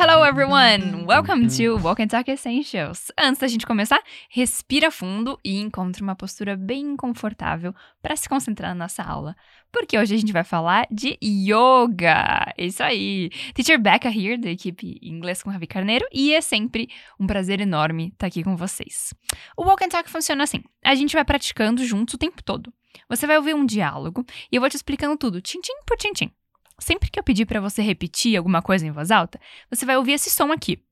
hello everyone! Welcome to Walk and Talk Essentials. Antes da gente começar, respira fundo e encontre uma postura bem confortável para se concentrar na nossa aula, porque hoje a gente vai falar de yoga. Isso aí! Teacher Becca here, da equipe Inglês com Ravi Carneiro, e é sempre um prazer enorme estar aqui com vocês. O Walk and Talk funciona assim: a gente vai praticando juntos o tempo todo. Você vai ouvir um diálogo e eu vou te explicando tudo, tintim por tintim. Sempre que eu pedir para você repetir alguma coisa em voz alta, você vai ouvir esse som aqui.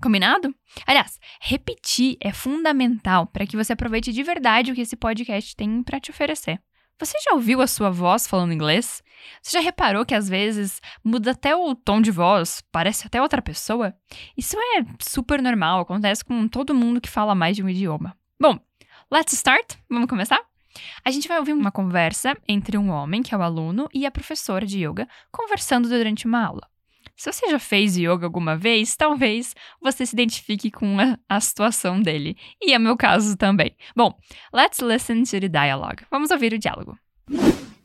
Combinado? Aliás, repetir é fundamental para que você aproveite de verdade o que esse podcast tem para te oferecer. Você já ouviu a sua voz falando inglês? Você já reparou que às vezes muda até o tom de voz, parece até outra pessoa? Isso é super normal, acontece com todo mundo que fala mais de um idioma. Bom, let's start? Vamos começar? A gente vai ouvir uma conversa entre um homem, que é o aluno, e a professora de yoga, conversando durante uma aula. Se você já fez yoga alguma vez, talvez você se identifique com a, a, situação dele. E é meu caso também. Bom, let's listen to the dialogue. Vamos ouvir o diálogo.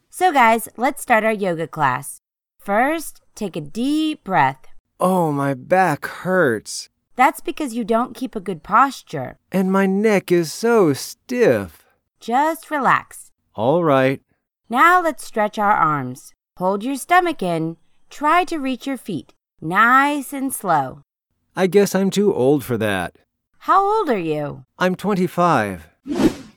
So, guys, let's start our yoga class. First, take a deep breath. Oh, my back hurts. That's because you don't keep a good posture. And my neck is so stiff. Just relax. All right. Now let's stretch our arms. Hold your stomach in. Try to reach your feet. Nice and slow. I guess I'm too old for that. How old are you? I'm 25.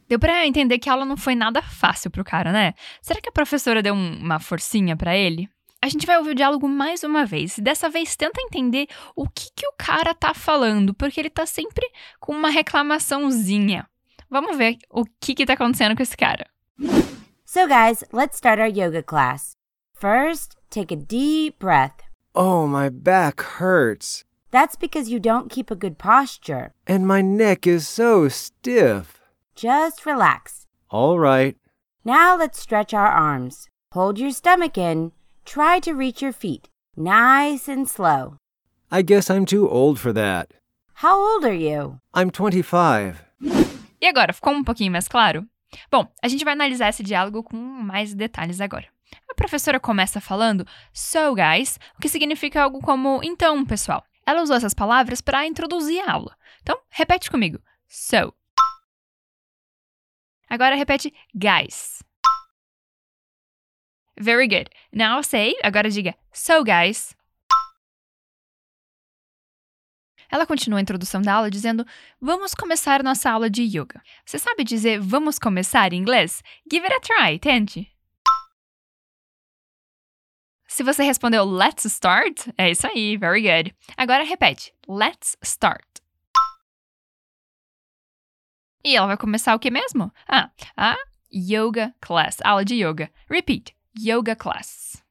Deu pra entender que a aula não foi nada fácil pro cara, né? Será que a professora deu um, uma forcinha para ele? A gente vai ouvir o diálogo mais uma vez. E dessa vez tenta entender o que, que o cara tá falando, porque ele tá sempre com uma reclamaçãozinha. Vamos ver o que que tá acontecendo com esse cara. So guys, let's start our yoga class. First, take a deep breath. Oh, my back hurts. That's because you don't keep a good posture. And my neck is so stiff. Just relax. All right. Now let's stretch our arms. Hold your stomach in. Try to reach your feet. Nice and slow. I guess I'm too old for that. How old are you? I'm 25. E agora, ficou um pouquinho mais claro? Bom, a gente vai analisar esse diálogo com mais detalhes agora. A professora começa falando so, guys, o que significa algo como então, pessoal. Ela usou essas palavras para introduzir a aula. Então, repete comigo. So. Agora repete guys. Very good. Now say, agora diga so, guys. Ela continua a introdução da aula dizendo: Vamos começar nossa aula de yoga. Você sabe dizer vamos começar em inglês? Give it a try, tente. Se você respondeu let's start, é isso aí, very good. Agora repete: let's start. E ela vai começar o que mesmo? Ah, a yoga class, aula de yoga. Repeat: yoga class.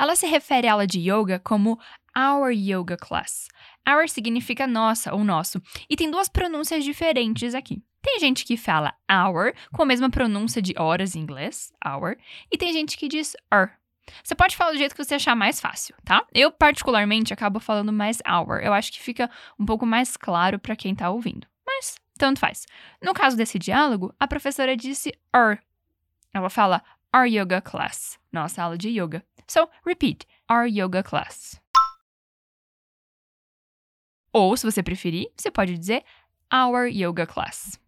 Ela se refere à aula de yoga como our yoga class. Our significa nossa ou nosso, e tem duas pronúncias diferentes aqui. Tem gente que fala our com a mesma pronúncia de horas em inglês, hour, e tem gente que diz our. Você pode falar do jeito que você achar mais fácil, tá? Eu, particularmente, acabo falando mais hour. Eu acho que fica um pouco mais claro para quem tá ouvindo. Mas, tanto faz. No caso desse diálogo, a professora disse our. Ela fala our yoga class, nossa aula de yoga. So, repeat, our yoga class. Ou, se você preferir, você pode dizer our yoga class.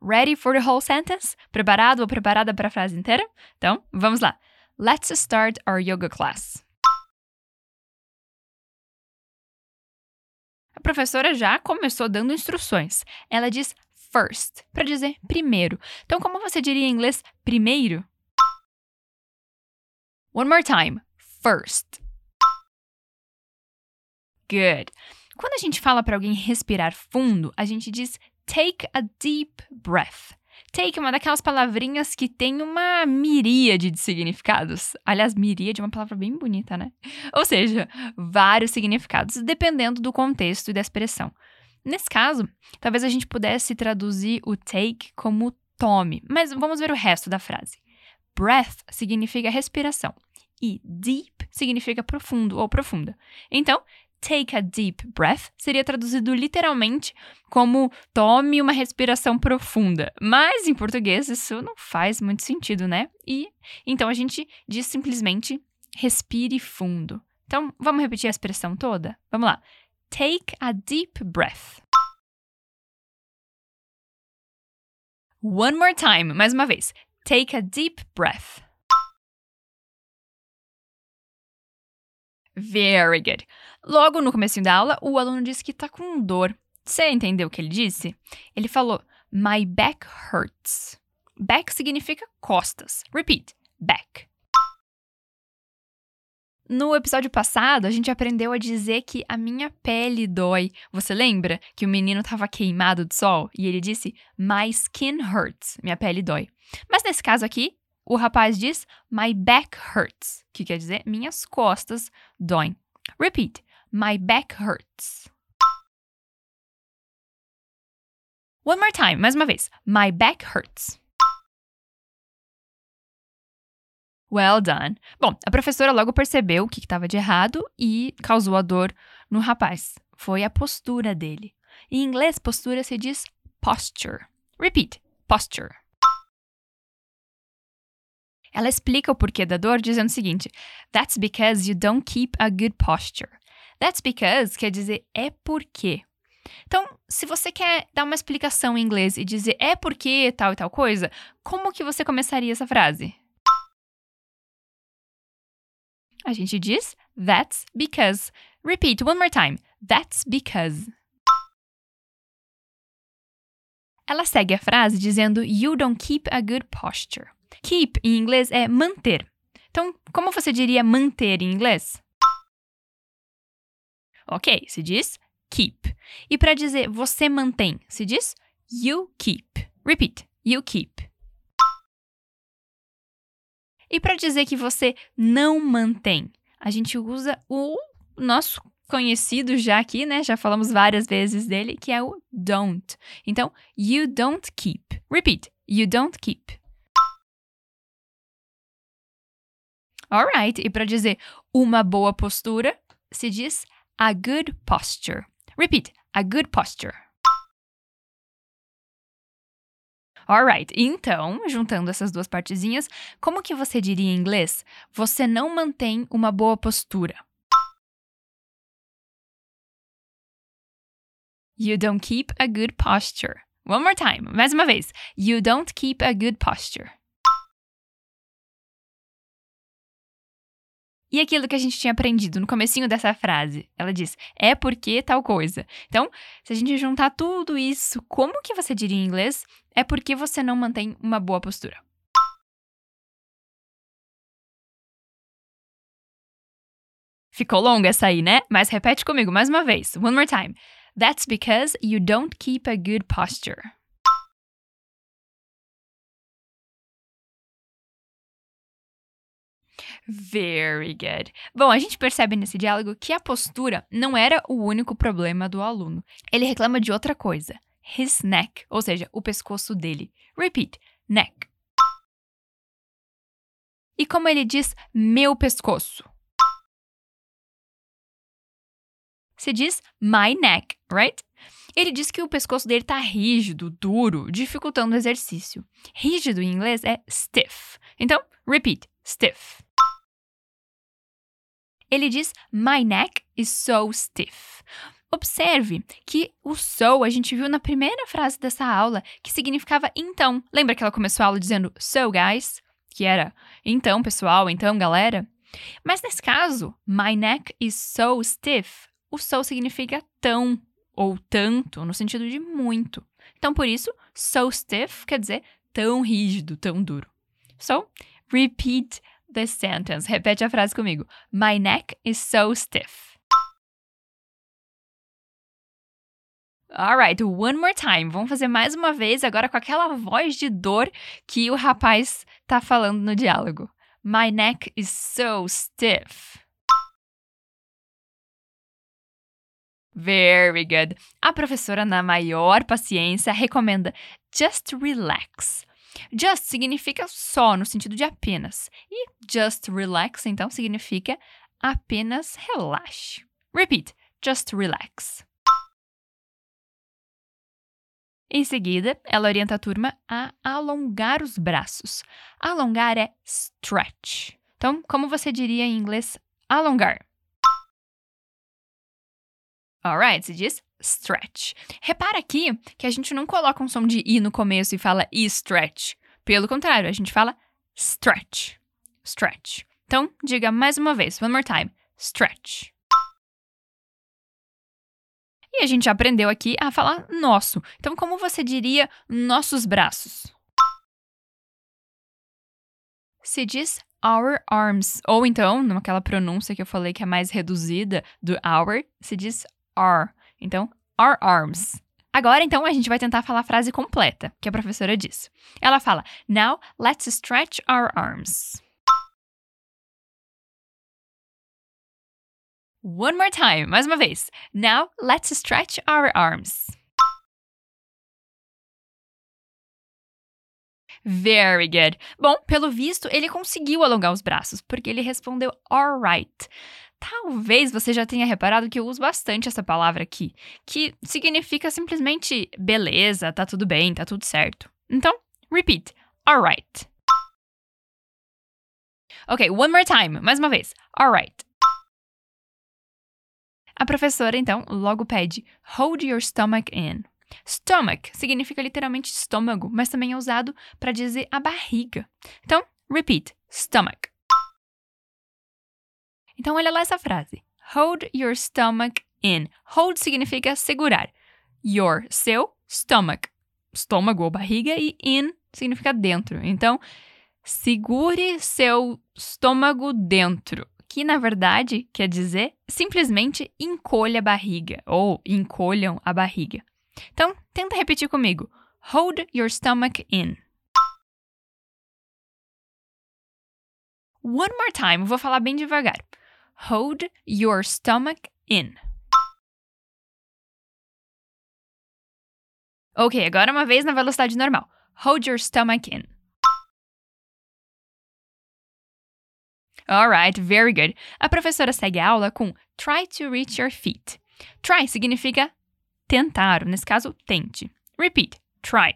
Ready for the whole sentence? Preparado ou preparada para a frase inteira? Então, vamos lá. Let's start our yoga class. A professora já começou dando instruções. Ela diz first, para dizer primeiro. Então, como você diria em inglês primeiro? One more time. First. Good. Quando a gente fala para alguém respirar fundo, a gente diz take a deep breath. Take é uma daquelas palavrinhas que tem uma miríade de significados. Aliás, miríade é uma palavra bem bonita, né? Ou seja, vários significados, dependendo do contexto e da expressão. Nesse caso, talvez a gente pudesse traduzir o take como tome, mas vamos ver o resto da frase. Breath significa respiração e deep significa profundo ou profunda. Então, take a deep breath seria traduzido literalmente como tome uma respiração profunda. Mas em português isso não faz muito sentido, né? E então a gente diz simplesmente respire fundo. Então, vamos repetir a expressão toda? Vamos lá. Take a deep breath. One more time, mais uma vez. Take a deep breath. Very good. Logo no começo da aula, o aluno disse que está com dor. Você entendeu o que ele disse? Ele falou: My back hurts. Back significa costas. Repeat: back. No episódio passado, a gente aprendeu a dizer que a minha pele dói. Você lembra que o menino estava queimado de sol e ele disse My skin hurts. Minha pele dói. Mas nesse caso aqui, o rapaz diz My back hurts, que quer dizer minhas costas doem. Repeat. My back hurts. One more time, mais uma vez. My back hurts. Well done. Bom, a professora logo percebeu o que estava de errado e causou a dor no rapaz. Foi a postura dele. Em inglês, postura se diz posture. Repeat: posture. Ela explica o porquê da dor dizendo o seguinte: That's because you don't keep a good posture. That's because quer dizer é porque. Então, se você quer dar uma explicação em inglês e dizer é porque tal e tal coisa, como que você começaria essa frase? A gente diz that's because. Repeat one more time. That's because. Ela segue a frase dizendo You don't keep a good posture. Keep em inglês é manter. Então, como você diria manter em inglês? Ok, se diz keep. E para dizer você mantém, se diz you keep. Repeat. You keep. E para dizer que você não mantém, a gente usa o nosso conhecido já aqui, né? Já falamos várias vezes dele, que é o don't. Então, you don't keep. Repeat. You don't keep. Alright, e para dizer uma boa postura, se diz a good posture. Repeat. A good posture. Alright, então, juntando essas duas partezinhas, como que você diria em inglês? Você não mantém uma boa postura. You don't keep a good posture. One more time, mais uma vez. You don't keep a good posture. E aquilo que a gente tinha aprendido no comecinho dessa frase, ela diz, é porque tal coisa. Então, se a gente juntar tudo isso, como que você diria em inglês? É porque você não mantém uma boa postura. Ficou longa essa aí, né? Mas repete comigo mais uma vez. One more time. That's because you don't keep a good posture. Very good. Bom, a gente percebe nesse diálogo que a postura não era o único problema do aluno. Ele reclama de outra coisa. His neck, ou seja, o pescoço dele. Repeat, neck. E como ele diz meu pescoço? Se diz my neck, right? Ele diz que o pescoço dele tá rígido, duro, dificultando o exercício. Rígido em inglês é stiff. Então, repeat, stiff. Ele diz: My neck is so stiff. Observe que o so a gente viu na primeira frase dessa aula, que significava então. Lembra que ela começou a aula dizendo so, guys? Que era então, pessoal, então, galera? Mas nesse caso, my neck is so stiff, o so significa tão ou tanto, no sentido de muito. Então, por isso, so stiff quer dizer tão rígido, tão duro. So, repeat this sentence. Repete a frase comigo. My neck is so stiff. Alright, one more time. Vamos fazer mais uma vez, agora com aquela voz de dor que o rapaz tá falando no diálogo. My neck is so stiff. Very good. A professora, na maior paciência, recomenda just relax. Just significa só, no sentido de apenas. E just relax, então, significa apenas relaxe. Repeat. just relax. Em seguida, ela orienta a turma a alongar os braços. Alongar é stretch. Então, como você diria em inglês alongar? Alright, se diz stretch. Repara aqui que a gente não coloca um som de i no começo e fala e stretch. Pelo contrário, a gente fala stretch. Stretch. Então, diga mais uma vez, one more time. Stretch. E a gente aprendeu aqui a falar nosso. Então, como você diria nossos braços? Se diz our arms. Ou então, naquela pronúncia que eu falei que é mais reduzida do our, se diz are. Então, our arms. Agora, então, a gente vai tentar falar a frase completa, que a professora diz. Ela fala: Now, let's stretch our arms. One more time, mais uma vez. Now, let's stretch our arms. Very good. Bom, pelo visto, ele conseguiu alongar os braços, porque ele respondeu alright. Talvez você já tenha reparado que eu uso bastante essa palavra aqui, que significa simplesmente beleza, tá tudo bem, tá tudo certo. Então, repeat. Alright. Ok, one more time, mais uma vez. Alright. A professora, então, logo pede hold your stomach in. Stomach significa literalmente estômago, mas também é usado para dizer a barriga. Então, repeat: stomach. Então, olha lá essa frase. Hold your stomach in. Hold significa segurar. Your, seu, stomach. Estômago ou barriga, e in significa dentro. Então, segure seu estômago dentro que na verdade quer dizer simplesmente encolha a barriga ou encolham a barriga. Então, tenta repetir comigo. Hold your stomach in. One more time, vou falar bem devagar. Hold your stomach in. Ok, agora uma vez na velocidade normal. Hold your stomach in. Alright, very good. A professora segue a aula com try to reach your feet. Try significa tentar, nesse caso, tente. Repeat, try.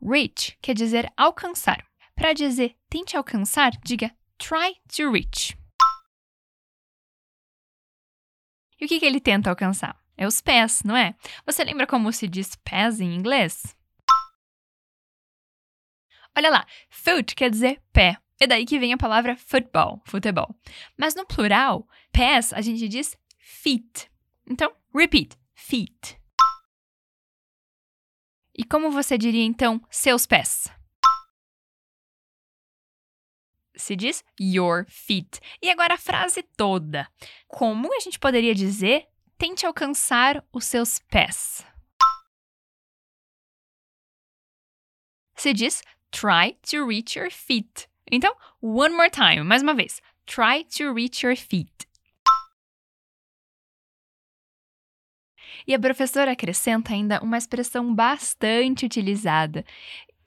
Reach quer dizer alcançar. Para dizer tente alcançar, diga try to reach. E o que, que ele tenta alcançar? É os pés, não é? Você lembra como se diz pés em inglês? Olha lá, foot quer dizer pé. É daí que vem a palavra football, futebol. Mas no plural, pés, a gente diz feet. Então, repeat, feet. E como você diria então seus pés? Se diz your feet. E agora a frase toda. Como a gente poderia dizer tente alcançar os seus pés? Se diz try to reach your feet. Então, one more time, mais uma vez. Try to reach your feet. E a professora acrescenta ainda uma expressão bastante utilizada,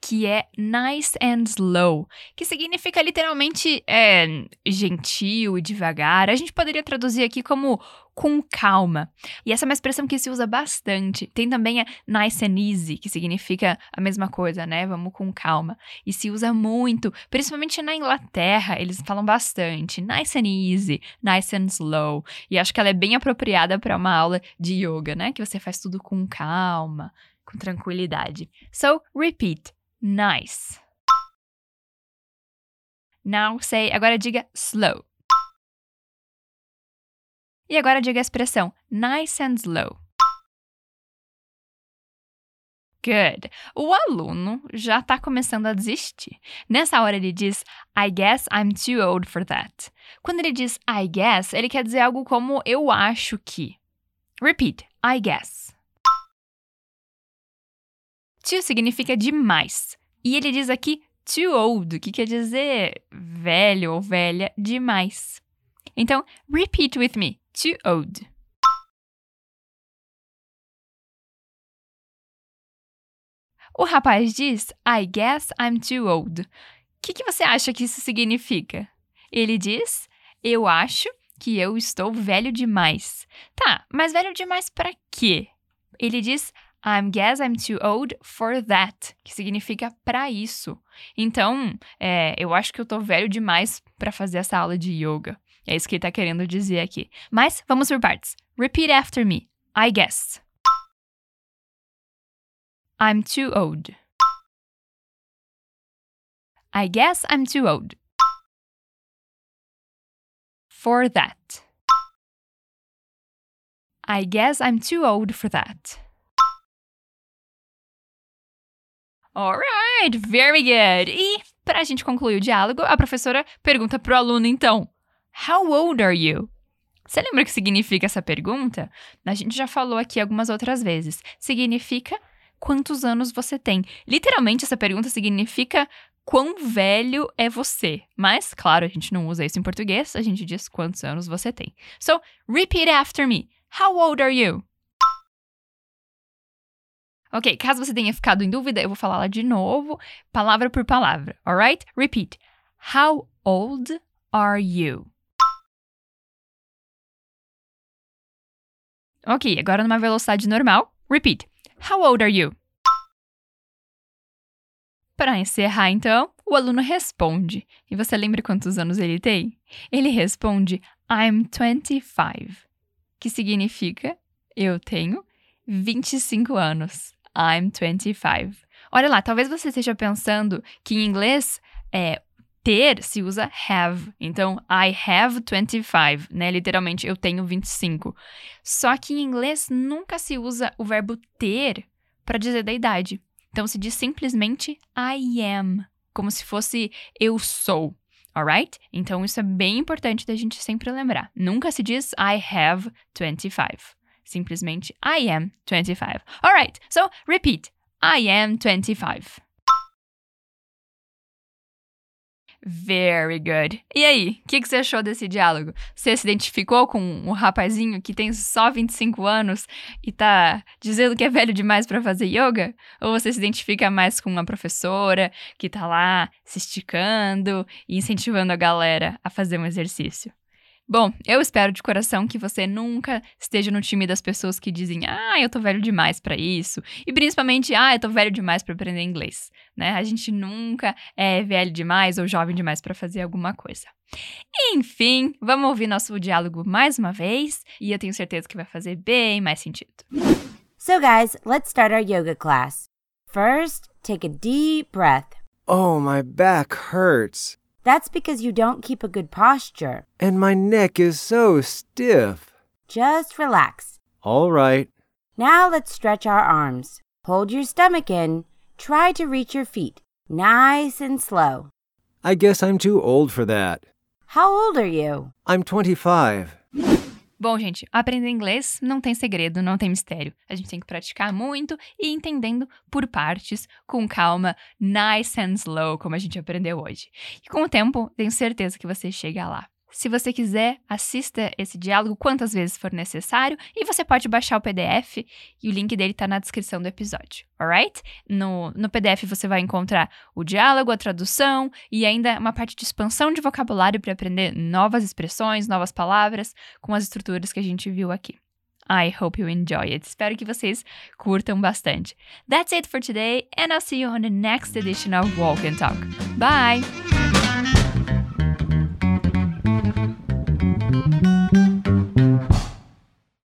que é nice and slow, que significa literalmente é, gentil e devagar. A gente poderia traduzir aqui como com calma. E essa é uma expressão que se usa bastante. Tem também a nice and easy, que significa a mesma coisa, né? Vamos com calma. E se usa muito, principalmente na Inglaterra, eles falam bastante nice and easy, nice and slow. E acho que ela é bem apropriada para uma aula de yoga, né? Que você faz tudo com calma, com tranquilidade. So, repeat nice. Now say, agora diga slow. E agora diga a expressão nice and slow. Good. O aluno já está começando a desistir. Nessa hora ele diz I guess I'm too old for that. Quando ele diz I guess, ele quer dizer algo como eu acho que. Repeat. I guess. Too significa demais. E ele diz aqui too old, que quer dizer velho ou velha demais. Então, repeat with me. Too old. O rapaz diz I guess I'm too old. O que, que você acha que isso significa? Ele diz Eu acho que eu estou velho demais. Tá, mas velho demais para quê? Ele diz I guess I'm too old for that, que significa para isso. Então, é, eu acho que eu tô velho demais para fazer essa aula de yoga. É isso que ele tá querendo dizer aqui. Mas vamos por partes. Repeat after me. I guess. I'm too old. I guess I'm too old. For that. I guess I'm too old for that. Alright, very good. E, para a gente concluir o diálogo, a professora pergunta para o aluno então: How old are you? Você lembra o que significa essa pergunta? A gente já falou aqui algumas outras vezes. Significa quantos anos você tem. Literalmente, essa pergunta significa quão velho é você. Mas, claro, a gente não usa isso em português, a gente diz quantos anos você tem. So, repeat after me. How old are you? Ok, caso você tenha ficado em dúvida, eu vou falar de novo, palavra por palavra, alright? Repeat. How old are you? Ok, agora numa velocidade normal. Repeat. How old are you? Para encerrar, então, o aluno responde. E você lembra quantos anos ele tem? Ele responde I'm 25, que significa eu tenho 25 anos. I'm 25. Olha lá, talvez você esteja pensando que em inglês é, ter se usa have. Então, I have 25, né? Literalmente, eu tenho 25. Só que em inglês nunca se usa o verbo ter para dizer da idade. Então, se diz simplesmente I am, como se fosse eu sou. Alright? Então, isso é bem importante da gente sempre lembrar. Nunca se diz I have 25. Simplesmente I am 25. Alright, so repeat. I am 25. Very good. E aí, o que, que, você achou desse diálogo? Você se identificou com um rapazinho que tem só 25 anos e tá dizendo que é velho demais para fazer yoga? Ou você se identifica mais com uma professora que tá lá se esticando e incentivando a galera a fazer um exercício? Bom, eu espero de coração que você nunca esteja no time das pessoas que dizem: "Ah, eu tô velho demais para isso", e principalmente: "Ah, eu tô velho demais para aprender inglês", né? A gente nunca é velho demais ou jovem demais para fazer alguma coisa. Enfim, vamos ouvir nosso diálogo mais uma vez, e eu tenho certeza que vai fazer bem mais sentido. So guys, let's start our yoga class. First, take a deep breath. Oh, my back hurts. That's because you don't keep a good posture. And my neck is so stiff. Just relax. All right. Now let's stretch our arms. Hold your stomach in. Try to reach your feet. Nice and slow. I guess I'm too old for that. How old are you? I'm 25. Bom, gente, aprender inglês não tem segredo, não tem mistério. A gente tem que praticar muito e ir entendendo por partes, com calma, nice and slow, como a gente aprendeu hoje. E com o tempo, tenho certeza que você chega lá. Se você quiser, assista esse diálogo quantas vezes for necessário e você pode baixar o PDF e o link dele está na descrição do episódio, alright? No, no PDF você vai encontrar o diálogo, a tradução e ainda uma parte de expansão de vocabulário para aprender novas expressões, novas palavras com as estruturas que a gente viu aqui. I hope you enjoy it. Espero que vocês curtam bastante. That's it for today, and I'll see you on the next edition of Walk and Talk. Bye!